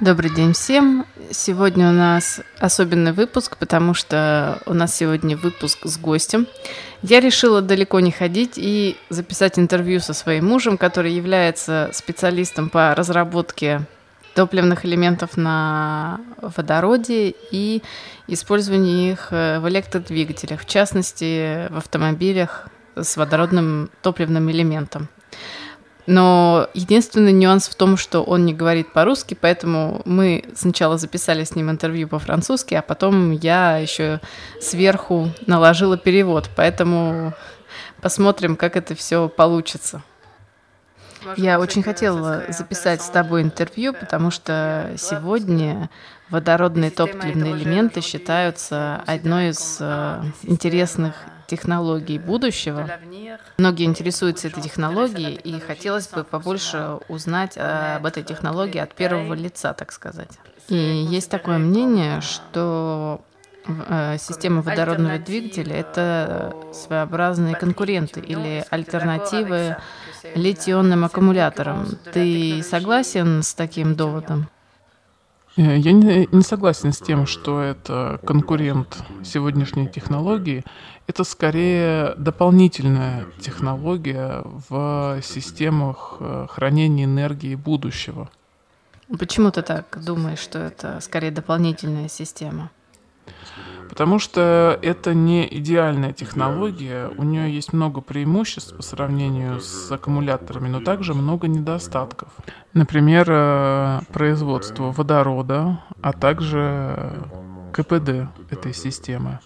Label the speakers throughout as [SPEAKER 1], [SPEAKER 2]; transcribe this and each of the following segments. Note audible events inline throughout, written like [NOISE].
[SPEAKER 1] Добрый день всем. Сегодня у нас особенный выпуск, потому что у нас сегодня выпуск с гостем. Я решила далеко не ходить и записать интервью со своим мужем, который является специалистом по разработке топливных элементов на водороде и использованию их в электродвигателях, в частности в автомобилях с водородным топливным элементом. Но единственный нюанс в том, что он не говорит по-русски, поэтому мы сначала записали с ним интервью по-французски, а потом я еще сверху наложила перевод. Поэтому посмотрим, как это все получится. Я очень хотела записать с тобой интервью, потому что сегодня водородные топливные элементы считаются одной из э, интересных технологий будущего. Многие интересуются этой технологией, и хотелось бы побольше узнать об этой технологии от первого лица, так сказать. И есть такое мнение, что э, система водородного двигателя — это своеобразные конкуренты или альтернативы литионным аккумуляторам. Ты согласен с таким доводом?
[SPEAKER 2] Э, я не, не согласен с тем, что это конкурент сегодняшней технологии. Это скорее дополнительная технология в системах э, хранения энергии будущего.
[SPEAKER 1] Почему ты так думаешь, что это скорее дополнительная система?
[SPEAKER 2] Потому что это не идеальная технология, у нее есть много преимуществ по сравнению с аккумуляторами, но также много недостатков. Например, э, производство водорода, а также КПД этой системы.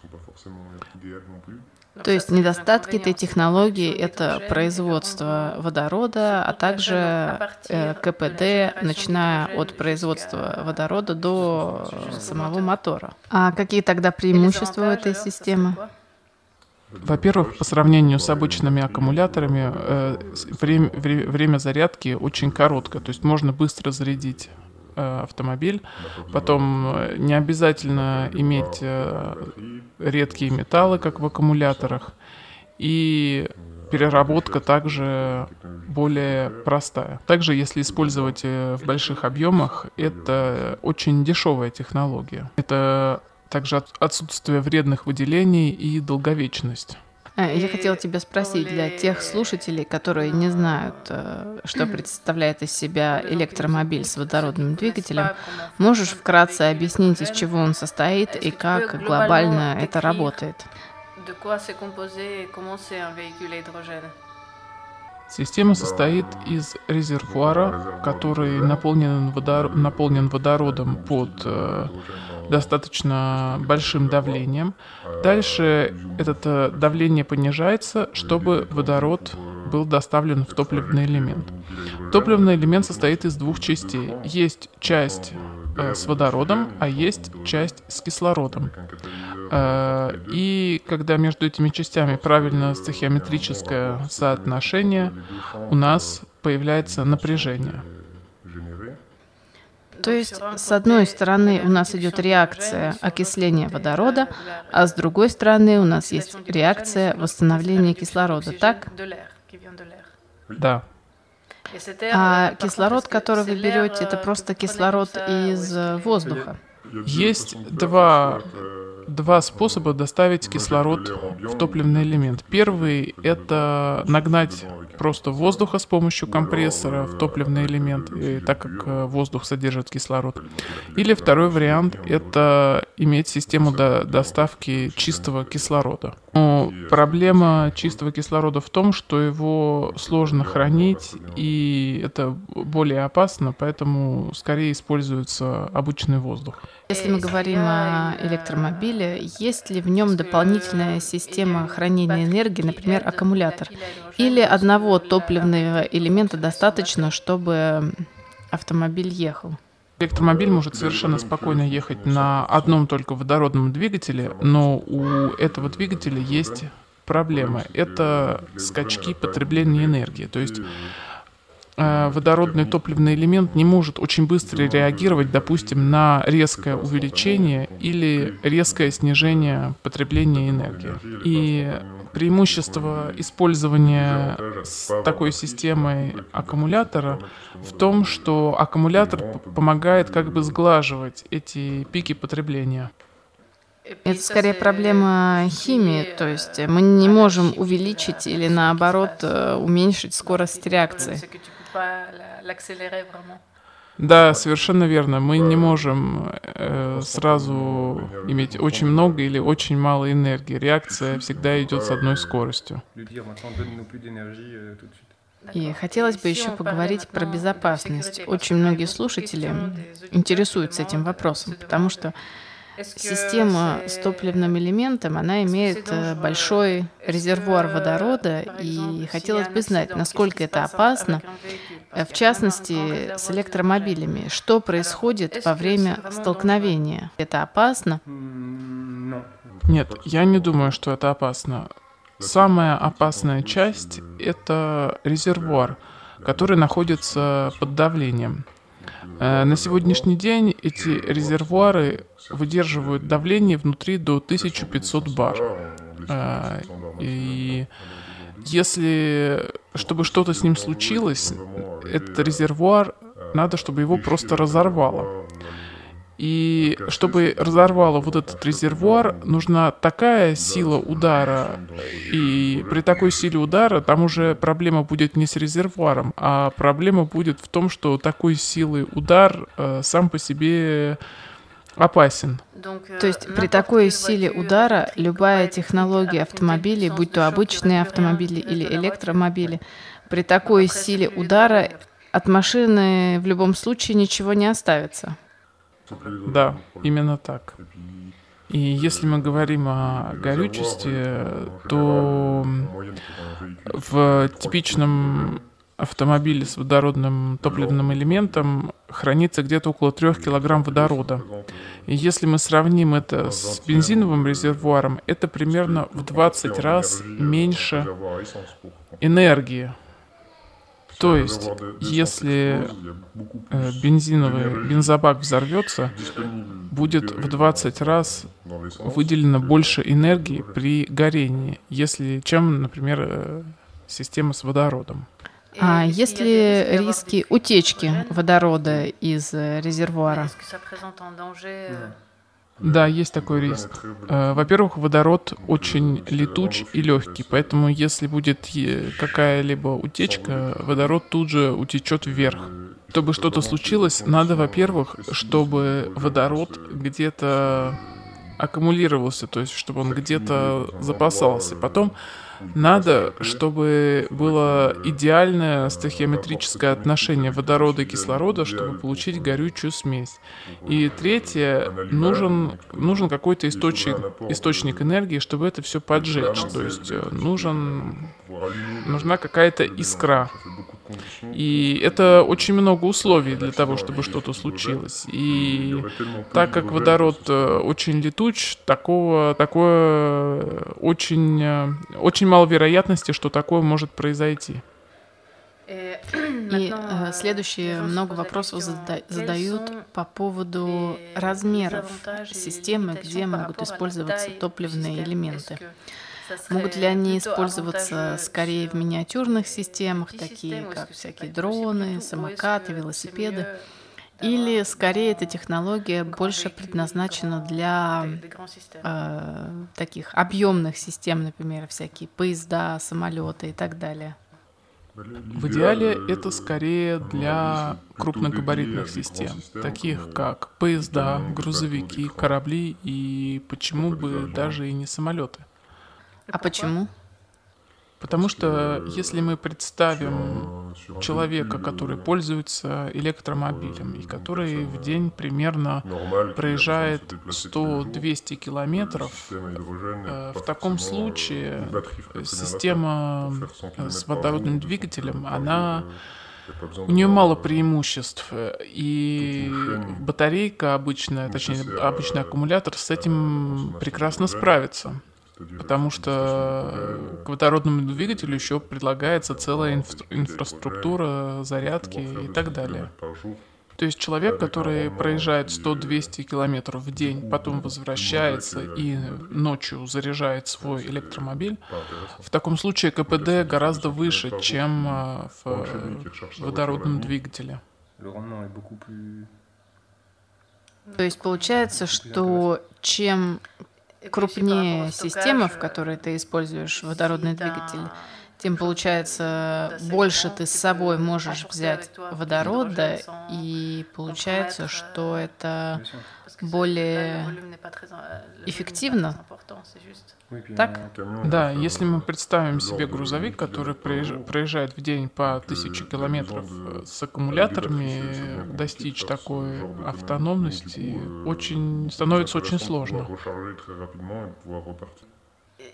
[SPEAKER 1] То есть недостатки этой технологии – это производство водорода, а также э, КПД, начиная от производства водорода до самого мотора. А какие тогда преимущества у этой системы?
[SPEAKER 2] Во-первых, по сравнению с обычными аккумуляторами, э, время, время зарядки очень короткое, то есть можно быстро зарядить автомобиль. Потом э, не обязательно иметь э, редкие металлы, как в аккумуляторах. И переработка также более простая. Также, если использовать в больших объемах, это очень дешевая технология. Это также отсутствие вредных выделений и долговечность.
[SPEAKER 1] Э, я хотела тебя спросить для тех слушателей, которые не знают, э, что [CLEARS THROAT] представляет из себя электромобиль с водородным двигателем, можешь вкратце объяснить, из чего он состоит и как глобально это работает?
[SPEAKER 2] Система состоит из резервуара, который наполнен, водор... наполнен водородом под э, достаточно большим давлением. Дальше это э, давление понижается, чтобы водород был доставлен в топливный элемент. Топливный элемент состоит из двух частей. Есть часть с водородом, а есть часть с кислородом. Э, и когда между этими частями правильно стохиометрическое соотношение, у нас появляется напряжение.
[SPEAKER 1] То есть, с одной стороны, у нас идет реакция окисления водорода, а с другой стороны, у нас есть реакция восстановления кислорода, так?
[SPEAKER 2] Да.
[SPEAKER 1] А кислород, который вы берете, это просто кислород из воздуха?
[SPEAKER 2] Есть два два способа доставить кислород в топливный элемент. Первый – это нагнать просто воздуха с помощью компрессора в топливный элемент, так как э, воздух содержит кислород. Или второй вариант – это иметь систему до доставки чистого кислорода. Но проблема чистого кислорода в том, что его сложно хранить, и это более опасно, поэтому скорее используется обычный воздух.
[SPEAKER 1] Если мы говорим о электромобиле, есть ли в нем дополнительная система хранения энергии, например, аккумулятор? Или одного топливного элемента достаточно, чтобы автомобиль ехал?
[SPEAKER 2] Электромобиль может совершенно спокойно ехать на одном только водородном двигателе, но у этого двигателя есть проблема. Это скачки потребления энергии. То есть водородный топливный элемент не может очень быстро реагировать, допустим, на резкое увеличение или резкое снижение потребления энергии. И преимущество использования с такой системой аккумулятора в том, что аккумулятор помогает как бы сглаживать эти пики потребления.
[SPEAKER 1] Это скорее проблема химии, то есть мы не можем увеличить или наоборот э, уменьшить скорость реакции.
[SPEAKER 2] Да, совершенно верно. Мы не можем э, сразу иметь очень много или очень мало энергии. Реакция всегда идет с одной скоростью.
[SPEAKER 1] И хотелось бы еще поговорить про безопасность. Очень многие слушатели интересуются этим вопросом, потому что Система с топливным элементом, она имеет э, большой резервуар водорода, и хотелось бы знать, насколько это опасно, э, в частности, с электромобилями. Что происходит во время столкновения? Это опасно?
[SPEAKER 2] Нет, я не думаю, что это опасно. Самая опасная часть — это резервуар, который находится под давлением. Э, на сегодняшний день эти резервуары выдерживают давление внутри до 1500 бар. Э, и если, чтобы что-то с ним случилось, этот резервуар, надо, чтобы его просто разорвало. И чтобы разорвало вот этот резервуар, нужна такая сила удара. И при такой силе удара там уже проблема будет не с резервуаром, а проблема будет в том, что такой силы удар э, сам по себе опасен.
[SPEAKER 1] То есть при такой силе удара любая технология автомобилей, будь то обычные автомобили или электромобили, при такой силе удара от машины в любом случае ничего не оставится.
[SPEAKER 2] Да, именно так. И если мы говорим о горючести, то в типичном автомобиле с водородным топливным элементом хранится где-то около 3 кг водорода. И если мы сравним это с бензиновым резервуаром, это примерно в 20 раз меньше энергии, то есть, если э, бензиновый бензобак взорвется, будет в 20 раз выделено больше энергии при горении, если, чем, например, э, система с водородом.
[SPEAKER 1] А есть ли риски утечки водорода из э, резервуара?
[SPEAKER 2] Да, есть такой риск. Э, во-первых, водород очень летуч и легкий, поэтому если будет какая-либо утечка, водород тут же утечет вверх. Чтобы что-то случилось, надо, во-первых, чтобы водород где-то аккумулировался, то есть чтобы он где-то запасался. Потом надо, чтобы было идеальное стохиометрическое отношение водорода и кислорода, чтобы получить горючую смесь. И третье, нужен, нужен какой-то источник, источник энергии, чтобы это все поджечь. То есть э, нужен, нужна какая-то искра. И это очень много условий для того, чтобы что-то случилось. И так как водород э, очень летуч, такого, такое очень, э, очень мало вероятности, что такое может произойти. [CLEARS THROAT]
[SPEAKER 1] И э, следующие много вопросов зада- задают по поводу размеров системы, где могут использоваться топливные элементы. Могут ли они использоваться скорее в миниатюрных системах, такие как всякие дроны, самокаты, велосипеды? Или скорее эта технология больше предназначена для э, таких объемных систем, например, всякие поезда, самолеты и так далее?
[SPEAKER 2] В идеале это скорее для крупногабаритных систем, таких как поезда, грузовики, корабли и почему бы даже и не самолеты.
[SPEAKER 1] А почему?
[SPEAKER 2] Потому что если мы представим человека, который пользуется электромобилем и который в день примерно проезжает 100-200 километров, э, в таком случае система с водородным двигателем, она у нее мало преимуществ, и батарейка обычная, точнее обычный аккумулятор с этим прекрасно справится. Потому что к водородному двигателю еще предлагается целая инфра- инфраструктура зарядки и так далее. То есть человек, который проезжает 100-200 километров в день, потом возвращается и ночью заряжает свой электромобиль, в таком случае КПД гораздо выше, чем э, в водородном двигателе.
[SPEAKER 1] То есть получается, что чем крупнее система, в которой ты используешь водородный двигатель, тем получается больше ты с собой можешь взять водорода, и получается, что это более эффективно. Так?
[SPEAKER 2] Да, если мы представим себе грузовик, который проезжает в день по тысяче километров с аккумуляторами, достичь такой автономности очень становится очень сложно.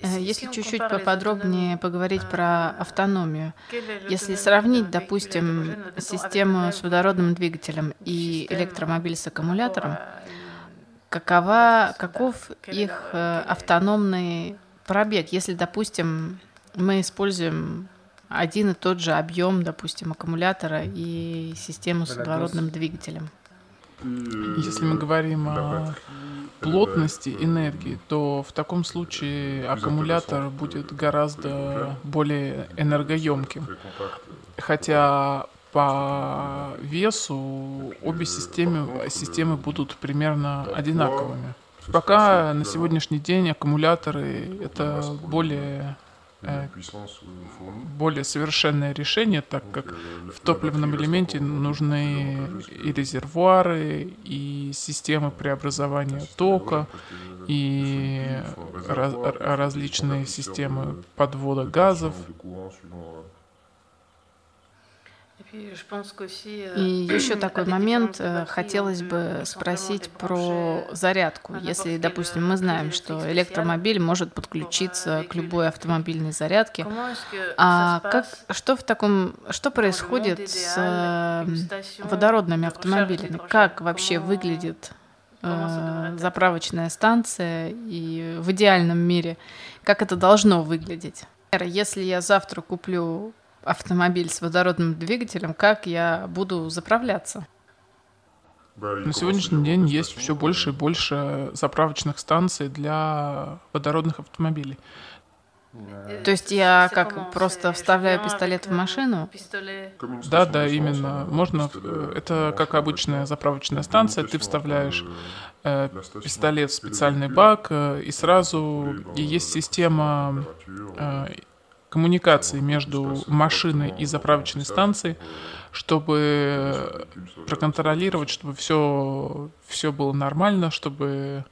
[SPEAKER 1] Э, если чуть-чуть поподробнее поговорить про автономию, если сравнить, допустим, систему с водородным двигателем и электромобиль с аккумулятором, какова, каков их э, автономный пробег, если, допустим, мы используем один и тот же объем, допустим, аккумулятора и систему с водородным двигателем?
[SPEAKER 2] Если мы говорим о плотности энергии, то в таком случае аккумулятор будет гораздо более энергоемким. Хотя по весу обе системы, системы будут примерно одинаковыми. Пока на сегодняшний день аккумуляторы это более Э, более совершенное решение, так как в топливном элементе нужны и резервуары, и системы преобразования тока, и раз, различные системы подвода газов.
[SPEAKER 1] И еще такой [CLEARS THROAT] момент, э, хотелось бы спросить про зарядку. Если, допустим, мы знаем, что электромобиль может подключиться к любой автомобильной зарядке, а как, что в таком, что происходит с э, водородными автомобилями? Как вообще выглядит э, заправочная станция и в идеальном мире, как это должно выглядеть? Если я завтра куплю автомобиль с водородным двигателем, как я буду заправляться?
[SPEAKER 2] На сегодняшний день есть все больше и больше заправочных станций для водородных автомобилей.
[SPEAKER 1] То есть я как просто вставляю пистолет в машину?
[SPEAKER 2] Да, да, именно. Можно, э, это как обычная заправочная станция, ты вставляешь э, пистолет в специальный бак, э, и сразу и есть система э, коммуникации между машиной и заправочной станцией, чтобы проконтролировать, чтобы все, все было нормально, чтобы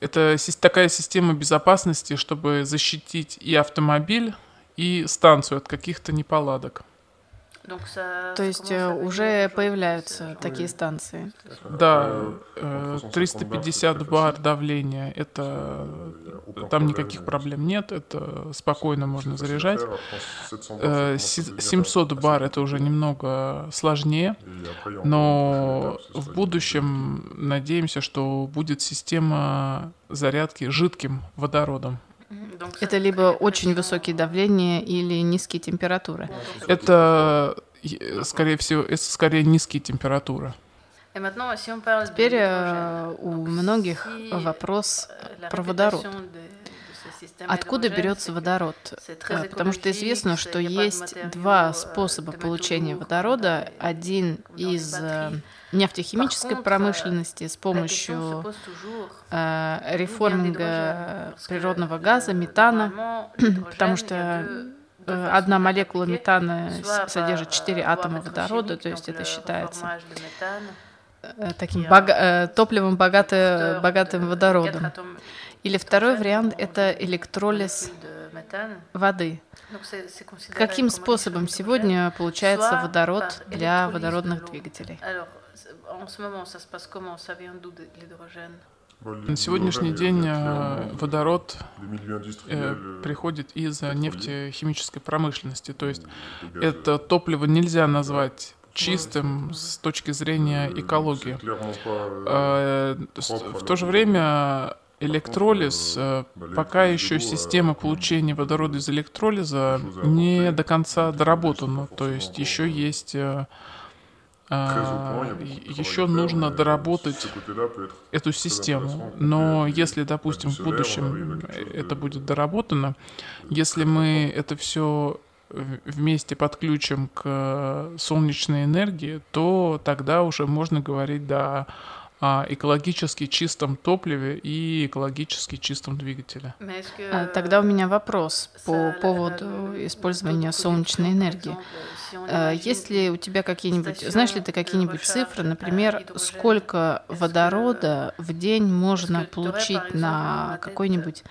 [SPEAKER 2] это такая система безопасности, чтобы защитить и автомобиль, и станцию от каких-то неполадок.
[SPEAKER 1] То есть э, уже появляются такие станции?
[SPEAKER 2] Да, 350 э, бар давления, это там никаких проблем нет, это спокойно можно заряжать. 700 э, бар это уже немного сложнее, но в будущем надеемся, что будет система зарядки жидким водородом.
[SPEAKER 1] Это либо очень высокие давления или низкие температуры.
[SPEAKER 2] Это, скорее всего, это скорее низкие температуры.
[SPEAKER 1] Теперь э, у многих вопрос про водород. Откуда берется водород? Э, потому что известно, что есть два способа получения водорода. Один из э, нефтехимической промышленности с помощью э, реформинга природного газа, метана, [CLEARS THROAT] потому что [CLEARS THROAT] одна молекула метана содержит 4 атома водорода, то есть это считается таким бога- топливом богато- богатым водородом. Или второй вариант – это электролиз воды. Каким способом сегодня получается водород для водородных двигателей?
[SPEAKER 2] На сегодняшний день э, водород э, приходит из нефтехимической промышленности. То есть это топливо нельзя назвать чистым с точки зрения экологии. Э, в то же время электролиз, э, пока еще система получения водорода из электролиза не до конца доработана. То есть еще есть э, а, еще нужно доработать эту систему. Но если, допустим, в будущем это будет доработано, если мы это все вместе подключим к солнечной энергии, то тогда уже можно говорить да, экологически чистом топливе и экологически чистом двигателе.
[SPEAKER 1] А, тогда у меня вопрос по поводу использования солнечной энергии. Э, есть ли у тебя какие-нибудь, знаешь ли ты какие-нибудь цифры, например, сколько водорода в день можно получить на какой-нибудь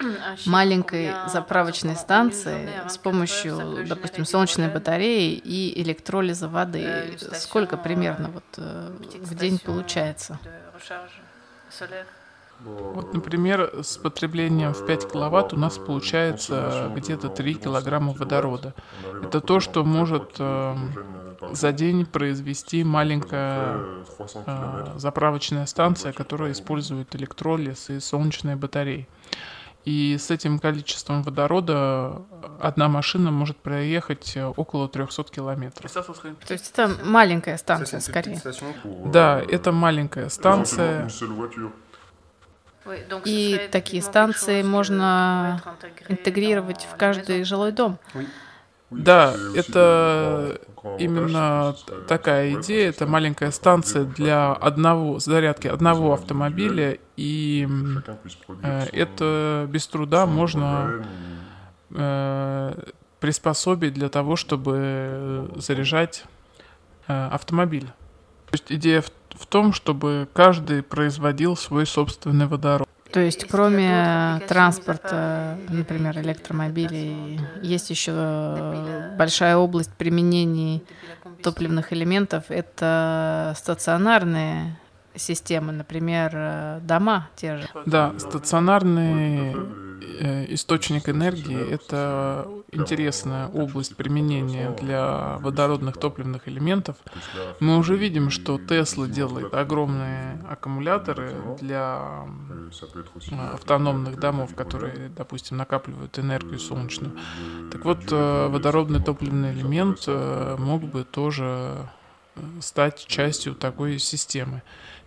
[SPEAKER 1] маленькой заправочной станции с помощью, допустим, солнечной батареи и электролиза воды? Сколько примерно вот э, в день получается?
[SPEAKER 2] Вот, например, с потреблением в 5 киловатт у нас получается где-то 3 килограмма водорода. Это то, что может э, за день произвести маленькая э, заправочная станция, которая использует электролиз и солнечные батареи. И с этим количеством водорода одна машина может проехать около 300 километров.
[SPEAKER 1] То есть это маленькая станция скорее?
[SPEAKER 2] Да, это маленькая станция.
[SPEAKER 1] И такие станции можно интегрировать в каждый жилой дом.
[SPEAKER 2] Да, это именно такая идея. Это маленькая станция для одного зарядки одного автомобиля, и э, это без труда можно э, приспособить для того, чтобы заряжать э, автомобиль. То есть идея в в том, чтобы каждый производил свой собственный водород.
[SPEAKER 1] То есть, кроме транспорта, например, электромобилей, есть еще большая область применений топливных элементов. Это стационарные системы, например, дома те же.
[SPEAKER 2] Да, стационарные источник энергии — это интересная область применения для водородных топливных элементов. Мы уже видим, что Тесла делает огромные аккумуляторы для э, автономных домов, которые, допустим, накапливают энергию солнечную. Так вот, э, водородный топливный элемент мог бы тоже стать частью такой системы.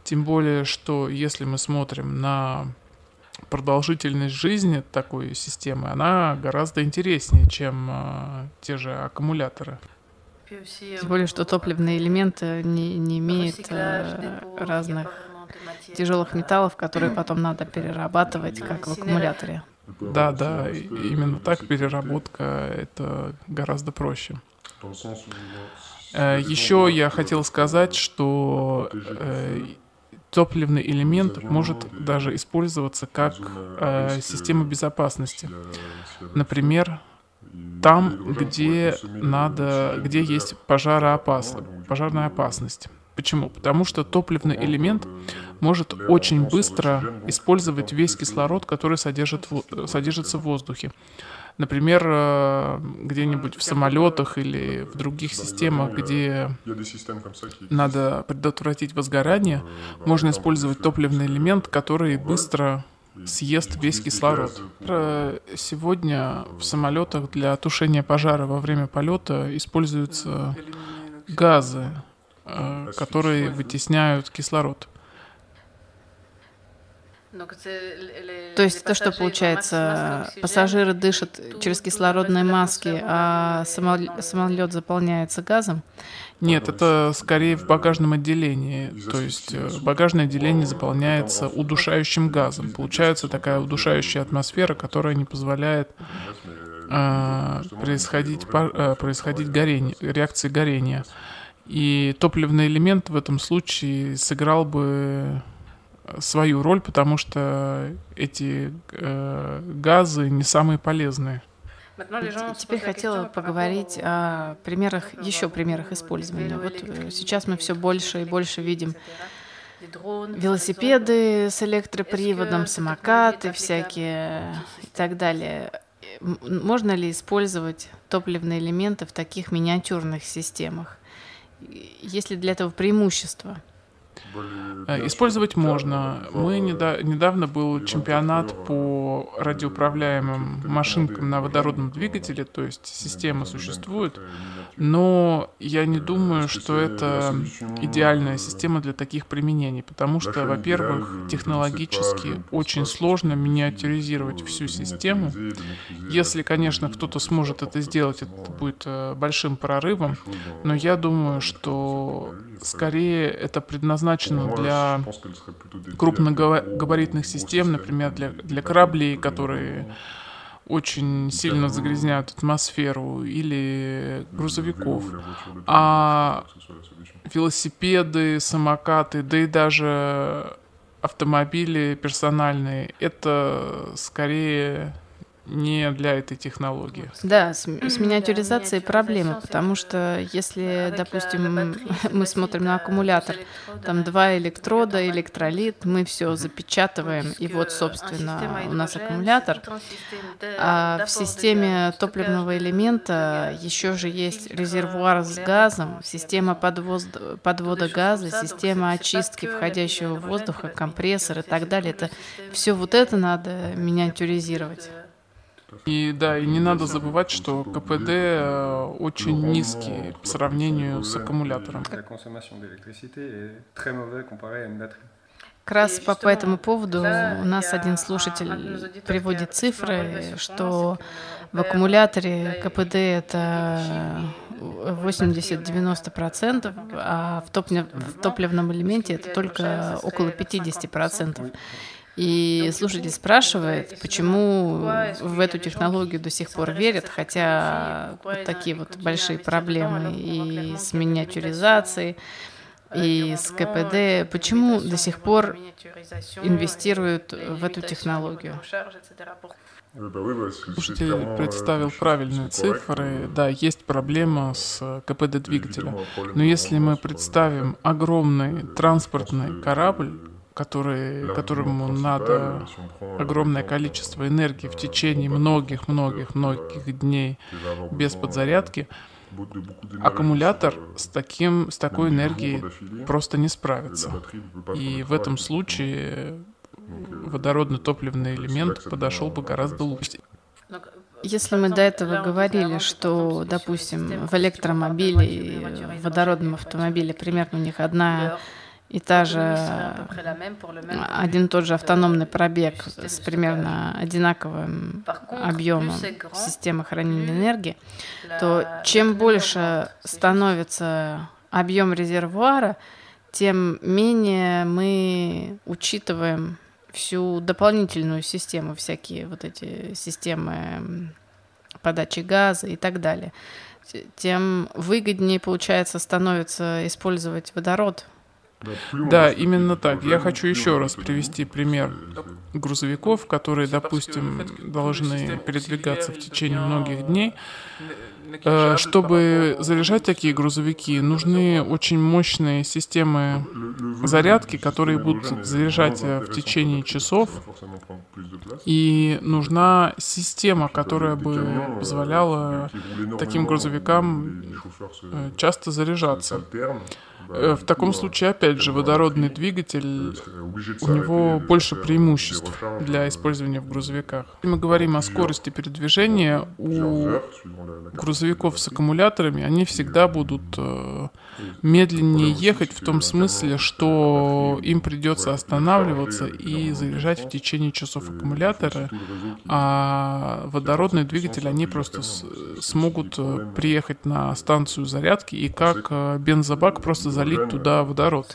[SPEAKER 2] Тем более, что если мы смотрим на продолжительность жизни такой системы, она гораздо интереснее, чем э, те же аккумуляторы.
[SPEAKER 1] Тем более, что топливные элементы не, не имеют э, разных тяжелых металлов, которые потом надо перерабатывать, как в аккумуляторе.
[SPEAKER 2] Да, да, именно так переработка это гораздо проще. Э, Еще я хотел сказать, что э, топливный элемент может даже использоваться как э, система безопасности. Например, там, где надо, где есть пожароопас... пожарная опасность. Почему? Потому что топливный элемент может очень быстро использовать весь кислород, который содержит, содержится в воздухе. Например, э, где-нибудь в самолетах или в других системах, где надо предотвратить возгорание, можно использовать топливный элемент, который быстро съест весь кислород. Сегодня в самолетах для тушения пожара во время полета используются газы, э, которые вытесняют кислород.
[SPEAKER 1] То есть то, что получается, пассажиры дышат через кислородные маски, а самолет заполняется газом?
[SPEAKER 2] Нет, это скорее в багажном отделении. То есть э, багажное отделение заполняется удушающим газом. Получается такая удушающая атмосфера, которая не позволяет э, происходить, э, происходить горение, реакции горения. И топливный элемент в этом случае сыграл бы свою роль, потому что эти э, газы не самые полезные.
[SPEAKER 1] Теперь хотела поговорить о примерах, еще примерах использования. Вот э, сейчас мы все больше и больше видим велосипеды с электроприводом, самокаты всякие и так далее. Можно ли использовать топливные элементы в таких миниатюрных системах? Есть ли для этого преимущество?
[SPEAKER 2] Э, использовать можно. Мы недавно был чемпионат по радиоуправляемым машинкам на водородном двигателе, то есть система существует, но я не думаю, что это идеальная система для таких применений, потому что, во-первых, технологически очень сложно миниатюризировать всю систему. Если, конечно, кто-то сможет это сделать, это будет э, большим прорывом, но я думаю, что скорее это предназначено для крупногабаритных систем, например, для, для кораблей, которые очень сильно загрязняют атмосферу, или грузовиков. А велосипеды, самокаты, да и даже автомобили персональные, это скорее не для этой технологии.
[SPEAKER 1] Да, с, с миниатюризацией проблемы, потому что если, допустим, [LAUGHS] мы смотрим на аккумулятор, там два электрода, электролит, мы все запечатываем, и вот, собственно, у нас аккумулятор. А в системе топливного элемента еще же есть резервуар с газом, система подвоз... подвода газа, система очистки входящего воздуха, компрессор и так далее. Это все вот это надо миниатюризировать.
[SPEAKER 2] И да, и не надо забывать, что КПД э, очень низкий по сравнению с аккумулятором.
[SPEAKER 1] Как раз по, по этому поводу у нас один слушатель приводит цифры, что в аккумуляторе КПД это 80-90%, а в, топлив, в топливном элементе это только около 50%. И слушатель спрашивает, почему в эту технологию до сих пор верят, хотя вот такие вот большие проблемы и с миниатюризацией, и с КПД, почему до сих пор инвестируют в эту технологию?
[SPEAKER 2] Слушатель представил правильные цифры. Да, есть проблема с КПД двигателя. Но если мы представим огромный транспортный корабль, который, которому надо огромное количество энергии в течение многих-многих-многих дней без подзарядки, аккумулятор с, таким, с такой энергией просто не справится. И в этом случае водородно-топливный элемент подошел бы гораздо лучше.
[SPEAKER 1] Если мы до этого говорили, что, допустим, в электромобиле и в водородном автомобиле примерно у них одна и та же один и тот же автономный пробег с примерно одинаковым объемом системы хранения энергии, то чем больше становится объем резервуара, тем менее мы учитываем всю дополнительную систему, всякие вот эти системы подачи газа и так далее, тем выгоднее, получается, становится использовать водород
[SPEAKER 2] да, именно так. Я хочу еще раз привести пример грузовиков, которые, допустим, должны передвигаться в течение многих дней. Э, чтобы заряжать такие грузовики, нужны очень мощные системы зарядки, которые будут заряжать э, в течение часов. И нужна система, которая бы позволяла таким грузовикам э, часто заряжаться. Э, в таком случае, опять же, водородный двигатель, у него больше преимуществ для использования в грузовиках. Если мы говорим о скорости передвижения, у грузовиков с аккумуляторами. Они всегда будут э, медленнее ехать в том смысле, что им придется останавливаться и заряжать в течение часов аккумуляторы, а водородный двигатель они просто смогут э, приехать на станцию зарядки и как бензобак просто залить туда водород.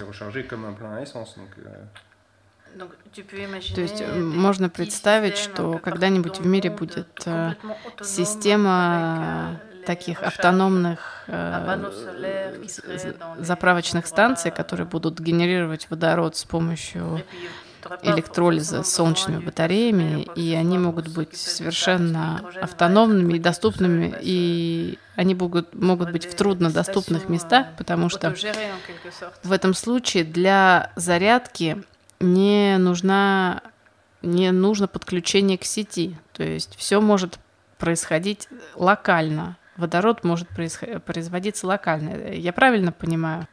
[SPEAKER 1] То есть можно представить, что когда-нибудь в мире будет э, система таких автономных э, заправочных станций, которые будут генерировать водород с помощью электролиза с солнечными батареями, и они могут быть совершенно автономными и доступными, и они могут, могут быть в труднодоступных местах, потому что в этом случае для зарядки не нужна не нужно подключение к сети. То есть все может происходить локально. Водород может производиться локально. Я правильно понимаю?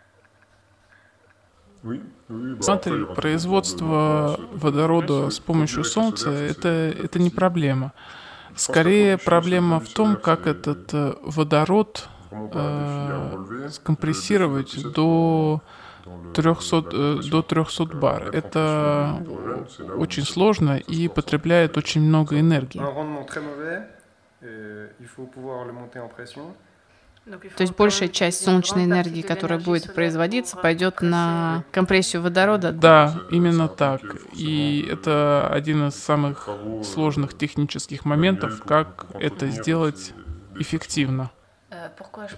[SPEAKER 2] Смотри, производство водорода с помощью солнца это, это не проблема. Скорее проблема в том, как этот э, водород э, скомпрессировать до 300, э, до 300 бар. Это очень сложно и потребляет очень много энергии.
[SPEAKER 1] То есть большая часть солнечной энергии, которая будет производиться, пойдет на компрессию водорода?
[SPEAKER 2] Да, именно так. И это один из самых сложных технических моментов, как это сделать эффективно.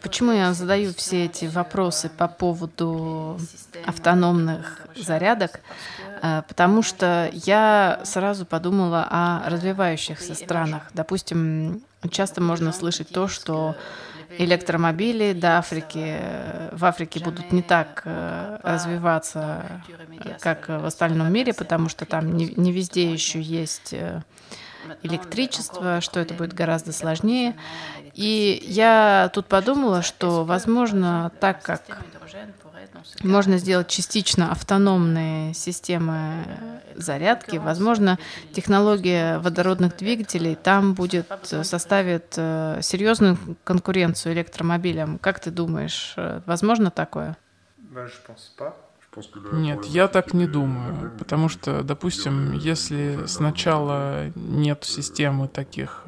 [SPEAKER 1] Почему я задаю все эти вопросы по поводу автономных зарядок? Э, потому что я сразу подумала о развивающихся странах. Допустим, часто можно слышать то, что электромобили до Африки, в Африке будут не так э, развиваться, как в остальном мире, потому что там не, не везде еще есть э, электричество, что это будет гораздо сложнее. И я тут подумала, что, возможно, так как можно сделать частично автономные системы зарядки. Возможно, технология водородных двигателей там будет э, составит э, серьезную конкуренцию электромобилям. Как ты думаешь, э, возможно такое?
[SPEAKER 2] Нет, я так не думаю, потому что, допустим, если сначала нет системы таких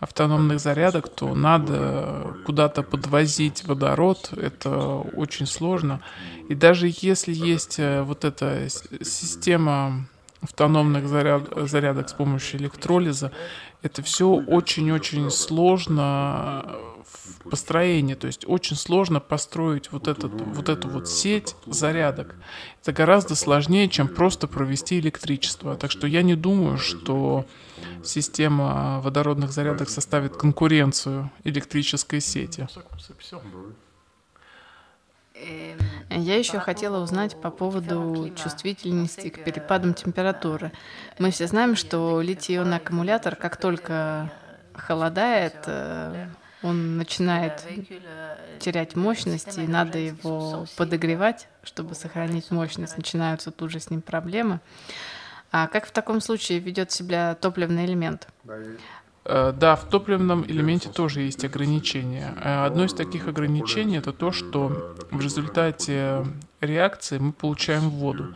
[SPEAKER 2] автономных зарядок, то надо куда-то подвозить водород, это очень сложно. И даже если есть э, вот эта система автономных заряд, зарядок с помощью электролиза, это все очень-очень сложно в построении, то есть очень сложно построить вот, этот, вот эту вот сеть зарядок. Это гораздо сложнее, чем просто провести электричество. Так что я не думаю, что система водородных зарядок составит конкуренцию электрической сети.
[SPEAKER 1] Я еще хотела узнать по поводу чувствительности к перепадам температуры. Мы все знаем, что литий-ионный аккумулятор, как только холодает, э, он начинает терять мощность, и надо его подогревать, чтобы сохранить мощность. Начинаются тут же с ним проблемы. А как в таком случае ведет себя топливный элемент?
[SPEAKER 2] Э, да, в топливном элементе тоже есть ограничения. Э, одно из таких ограничений это то, что в результате реакции мы получаем воду.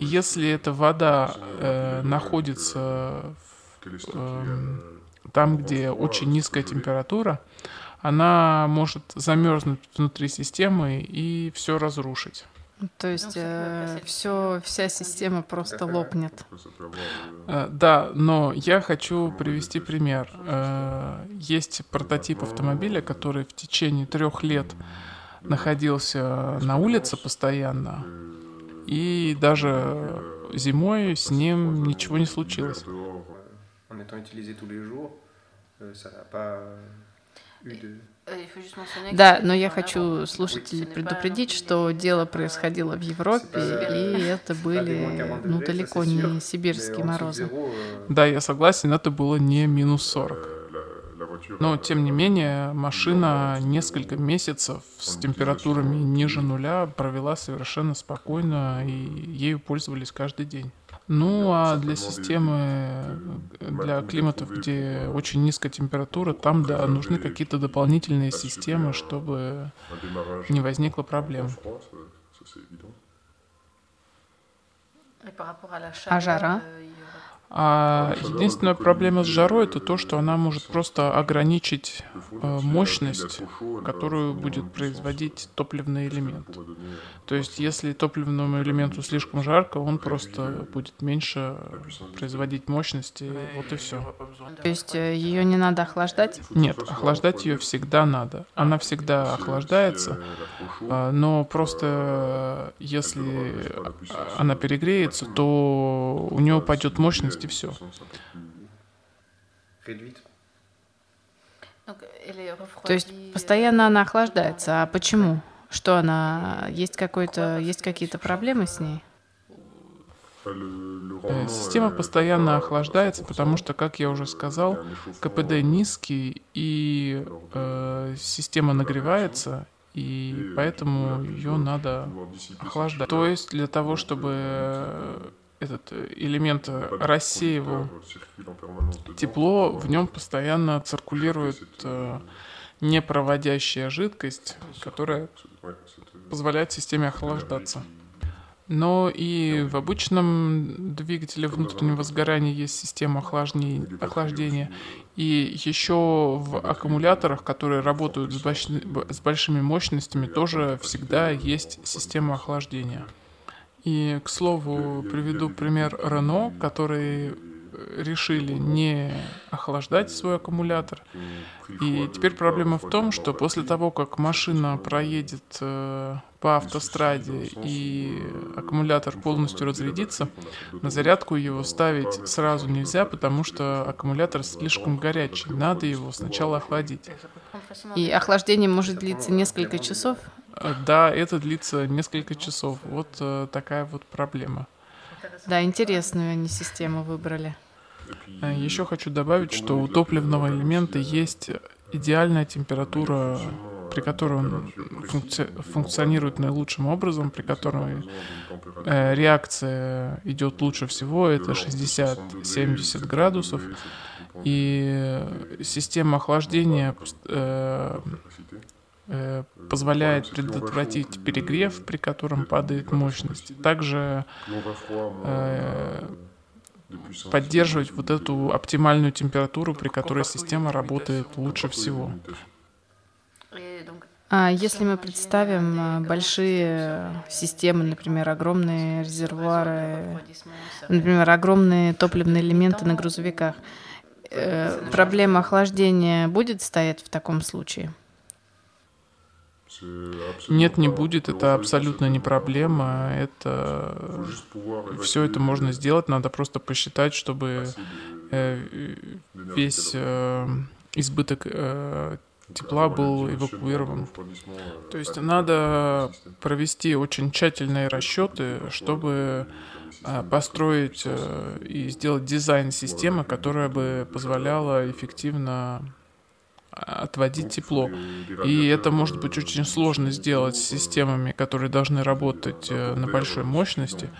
[SPEAKER 2] И если эта вода э, находится в, э, там, где очень низкая температура, она может замерзнуть внутри системы и все разрушить.
[SPEAKER 1] То есть э, все, вся система просто лопнет.
[SPEAKER 2] Э, да, но я хочу привести пример. Э, есть прототип автомобиля, который в течение трех лет находился на улице постоянно, и даже зимой с ним ничего не случилось.
[SPEAKER 1] Да, но я хочу слушателей предупредить, что дело происходило в Европе, и это были, ну, далеко не сибирские морозы.
[SPEAKER 2] Да, я согласен, это было не минус 40. Но, тем не менее, машина несколько месяцев с температурами ниже нуля провела совершенно спокойно, и ею пользовались каждый день. Ну, а для системы, для климатов, где очень низкая температура, там, да, нужны какие-то дополнительные системы, чтобы не возникло проблем.
[SPEAKER 1] А жара?
[SPEAKER 2] А единственная проблема с жарой это то, что она может просто ограничить э, мощность, которую будет производить топливный элемент. То есть, если топливному элементу слишком жарко, он просто будет меньше производить мощности, вот и все.
[SPEAKER 1] То есть э, ее не надо охлаждать?
[SPEAKER 2] Нет, охлаждать ее всегда надо. Она всегда охлаждается, а, но просто э, если она перегреется, то у нее упадет мощность и все.
[SPEAKER 1] То есть постоянно она охлаждается. А почему? Что она есть какой-то есть какие-то проблемы с ней?
[SPEAKER 2] Э, система постоянно охлаждается, потому что, как я уже сказал, КПД низкий и э, система нагревается, и поэтому ее надо охлаждать. То есть для того, чтобы этот элемент рассеивал тепло, в нем постоянно циркулирует э, непроводящая жидкость, которая позволяет системе охлаждаться. Но и в обычном двигателе внутреннего сгорания есть система охлаждения. И еще в аккумуляторах, которые работают с большими мощностями, тоже всегда есть система охлаждения. И, к слову, приведу пример Рено, который решили не охлаждать свой аккумулятор. И теперь проблема в том, что после того, как машина проедет э, по автостраде и аккумулятор полностью разрядится, на зарядку его ставить сразу нельзя, потому что аккумулятор слишком горячий. Надо его сначала охладить.
[SPEAKER 1] И охлаждение может длиться несколько часов?
[SPEAKER 2] Да, это длится несколько часов. Вот э, такая вот проблема.
[SPEAKER 1] Да, интересную они систему выбрали.
[SPEAKER 2] Э, Еще хочу добавить, что у топливного элемента есть идеальная температура, при которой он функци функционирует наилучшим образом, при которой э, реакция идет лучше всего, это 60-70 градусов. И система охлаждения э, позволяет предотвратить перегрев, при котором падает мощность. Также э, поддерживать вот эту оптимальную температуру, при которой система работает лучше всего.
[SPEAKER 1] А если мы представим э, большие системы, например, огромные резервуары, например, огромные топливные элементы на грузовиках, э, проблема охлаждения будет стоять в таком случае?
[SPEAKER 2] Нет, не будет, это абсолютно не проблема. Это все это можно сделать, надо просто посчитать, чтобы э, весь э, избыток э, тепла был эвакуирован. То есть надо провести очень тщательные расчеты, чтобы построить и сделать дизайн системы, которая бы позволяла эффективно отводить тепло. И это может быть очень сложно сделать с системами, которые должны работать э, на большой мощности.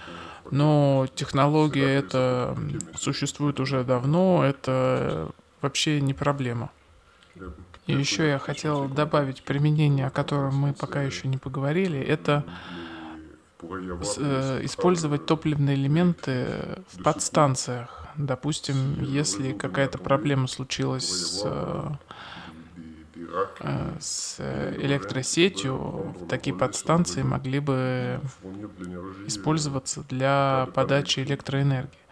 [SPEAKER 2] Но технология это существует уже давно, это вообще не проблема. И еще я хотел добавить применение, о котором мы пока еще не поговорили, это э, использовать топливные элементы в подстанциях. Допустим, если какая-то проблема случилась с э, Э, с электросетью такие подстанции могли бы использоваться для подачи электроэнергии.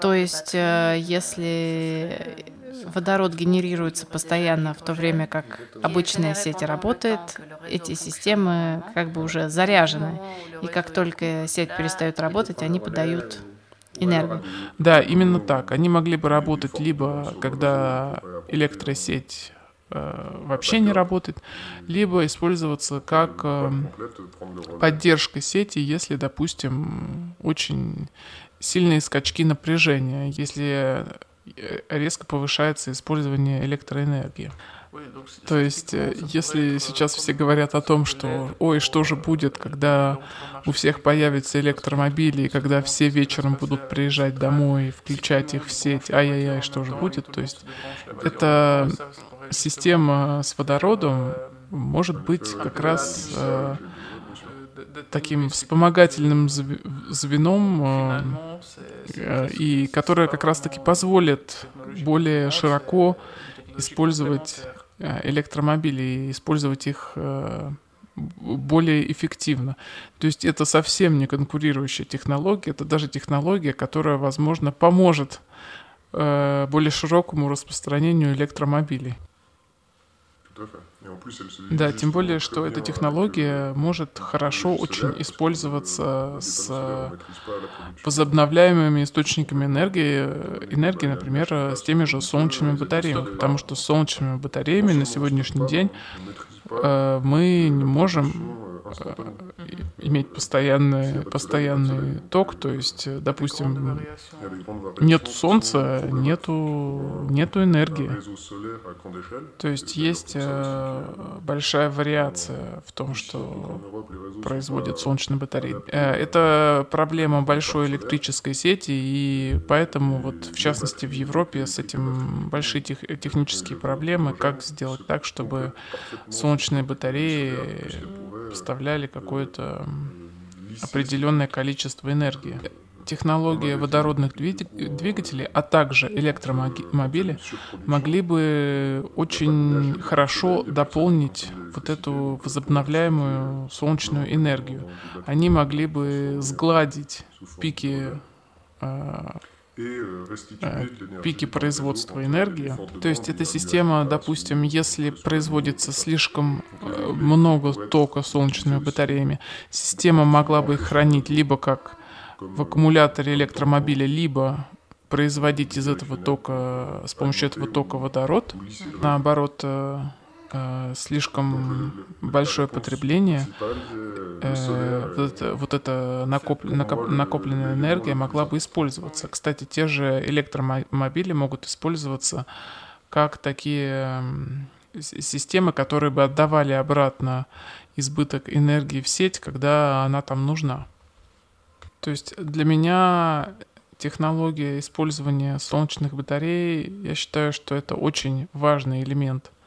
[SPEAKER 1] То есть, э, если водород генерируется постоянно в то время, как обычная сеть работает, эти системы как бы уже заряжены. И как только сеть перестает работать, они подают энергию.
[SPEAKER 2] Да, именно так. Они могли бы работать либо когда электросеть Э, вообще не работает, либо использоваться как э, поддержка сети, если, допустим, очень сильные скачки напряжения, если э, резко повышается использование электроэнергии. То есть, если сейчас все говорят о том, что «Ой, что же будет, когда у всех появятся электромобили, и когда все вечером будут приезжать домой, включать их в сеть, ай-яй-яй, что же будет?» То есть, это система с водородом может быть как раз э, таким вспомогательным звеном, э, э, и которая как раз-таки позволит более широко использовать электромобили и использовать их более эффективно. То есть это совсем не конкурирующая технология, это даже технология, которая, возможно, поможет более широкому распространению электромобилей. Danke. Да, тем более, что эта технология может хорошо очень использоваться с возобновляемыми источниками энергии, энергии, например, с теми же солнечными батареями, потому что с солнечными батареями на сегодняшний день э, мы не можем э, иметь постоянный, постоянный ток, то есть, допустим, нет солнца, нету, нету энергии. То есть есть большая вариация в том, что производит солнечные батареи. Это проблема большой электрической сети, и поэтому вот в частности в Европе с этим большие тех, технические проблемы, как сделать так, чтобы солнечные батареи поставляли какое-то определенное количество энергии. Технология водородных двигателей, а также электромобили могли бы очень хорошо дополнить вот эту возобновляемую солнечную энергию. Они могли бы сгладить пики а, Э, пики производства энергии. То есть эта система, допустим, если производится слишком э, много тока солнечными батареями, система могла бы их хранить либо как в аккумуляторе электромобиля, либо производить из этого тока, с помощью этого тока водород. Наоборот, э, э, слишком большое потребление, э, вот, это, вот эта накоп, накоп, накопленная энергия могла бы использоваться. Кстати, те же электромобили могут использоваться как такие системы, которые бы отдавали обратно избыток энергии в сеть, когда она там нужна. То есть для меня технология использования солнечных батарей, я считаю, что это очень важный элемент –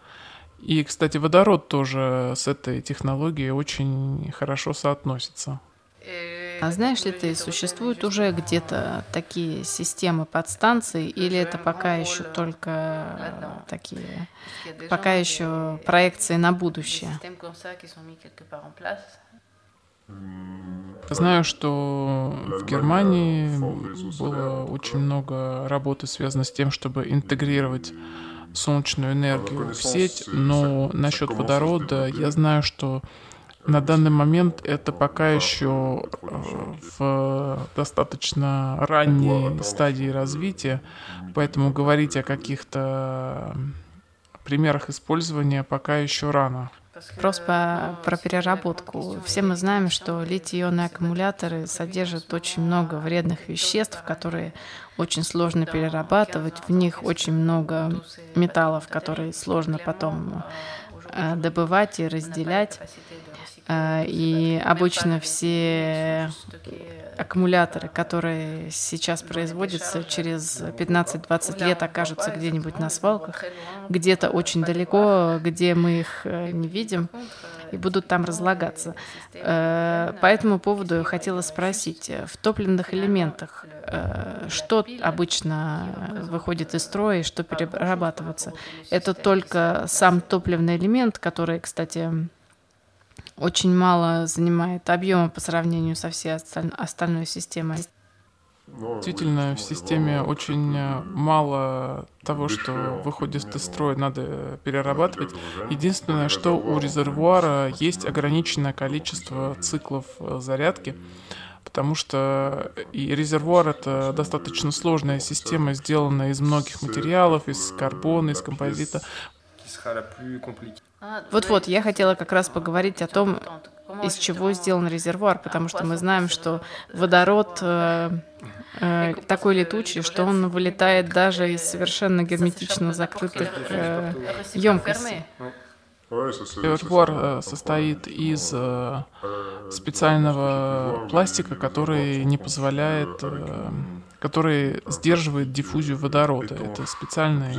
[SPEAKER 2] и, кстати, водород тоже с этой технологией очень хорошо соотносится.
[SPEAKER 1] А знаешь ли ты, существуют уже где-то такие системы подстанций, или это пока еще только такие, пока еще проекции на будущее?
[SPEAKER 2] Знаю, что в Германии было очень много работы, связанной с тем, чтобы интегрировать солнечную энергию в сеть, но насчет водорода я знаю, что на данный момент это пока еще э, в достаточно ранней стадии развития, поэтому говорить о каких-то примерах использования пока еще рано.
[SPEAKER 1] Просто про переработку. Все мы знаем, что литий-ионные аккумуляторы содержат очень много вредных веществ, которые очень сложно перерабатывать. В них очень много металлов, которые сложно потом э, добывать и разделять. И обычно все аккумуляторы, которые сейчас производятся, через 15-20 лет окажутся где-нибудь на свалках, где-то очень далеко, где мы их э, не видим, и будут там разлагаться. Э, по этому поводу я хотела спросить, в топливных элементах что обычно выходит из строя и что перерабатывается? Это только сам топливный элемент, который, кстати, очень мало занимает объема по сравнению со всей остальной системой.
[SPEAKER 2] Действительно, в системе очень э, мало того, что выходит из строя, надо перерабатывать. Единственное, что у резервуара есть ограниченное количество циклов э, зарядки, потому что и резервуар это достаточно сложная система, сделанная из многих материалов, из карбона, из композита.
[SPEAKER 1] Вот-вот, я хотела как раз поговорить о том, из чего сделан резервуар, потому что мы знаем, что водород э, э, такой летучий, что он вылетает даже из совершенно герметично закрытых э, емкостей.
[SPEAKER 2] Резервуар э, состоит из э, специального пластика, который не позволяет, который сдерживает диффузию водорода. Это специальный,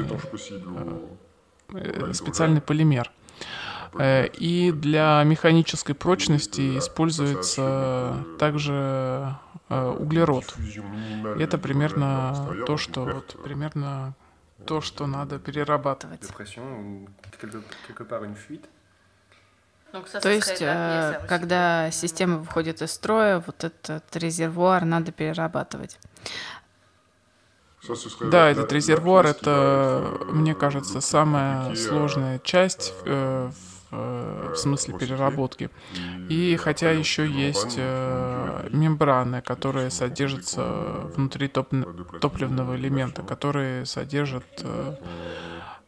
[SPEAKER 2] специальный полимер. Э, и для механической прочности используется также э, углерод. И это примерно то, что вот примерно то, что надо перерабатывать.
[SPEAKER 1] То есть, э, когда система выходит из строя, вот этот резервуар надо перерабатывать.
[SPEAKER 2] Да, этот резервуар, это, мне кажется, самая сложная часть в Э, в смысле переработки. И хотя еще есть э, мембраны, которые содержатся внутри топ топливного элемента, которые содержат э,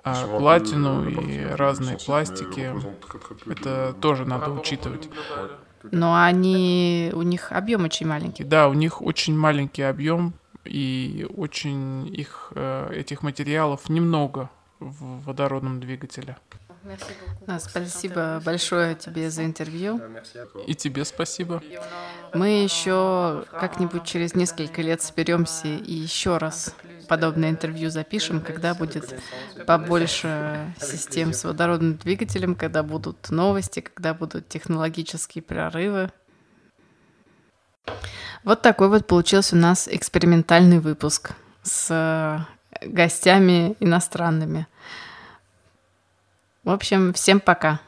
[SPEAKER 2] А платину и разные пластики, это тоже надо учитывать.
[SPEAKER 1] Но они, у них объем очень маленький.
[SPEAKER 2] Да, у них очень маленький объем, и очень их, э, этих материалов немного в водородном двигателе.
[SPEAKER 1] А, спасибо большое тебе за интервью.
[SPEAKER 2] И тебе спасибо.
[SPEAKER 1] Мы еще как-нибудь через несколько лет соберемся и еще раз подобное интервью запишем, когда будет побольше систем с водородным двигателем, когда будут новости, когда будут технологические прорывы. Вот такой вот получился у нас экспериментальный выпуск с гостями иностранными. В общем, всем пока.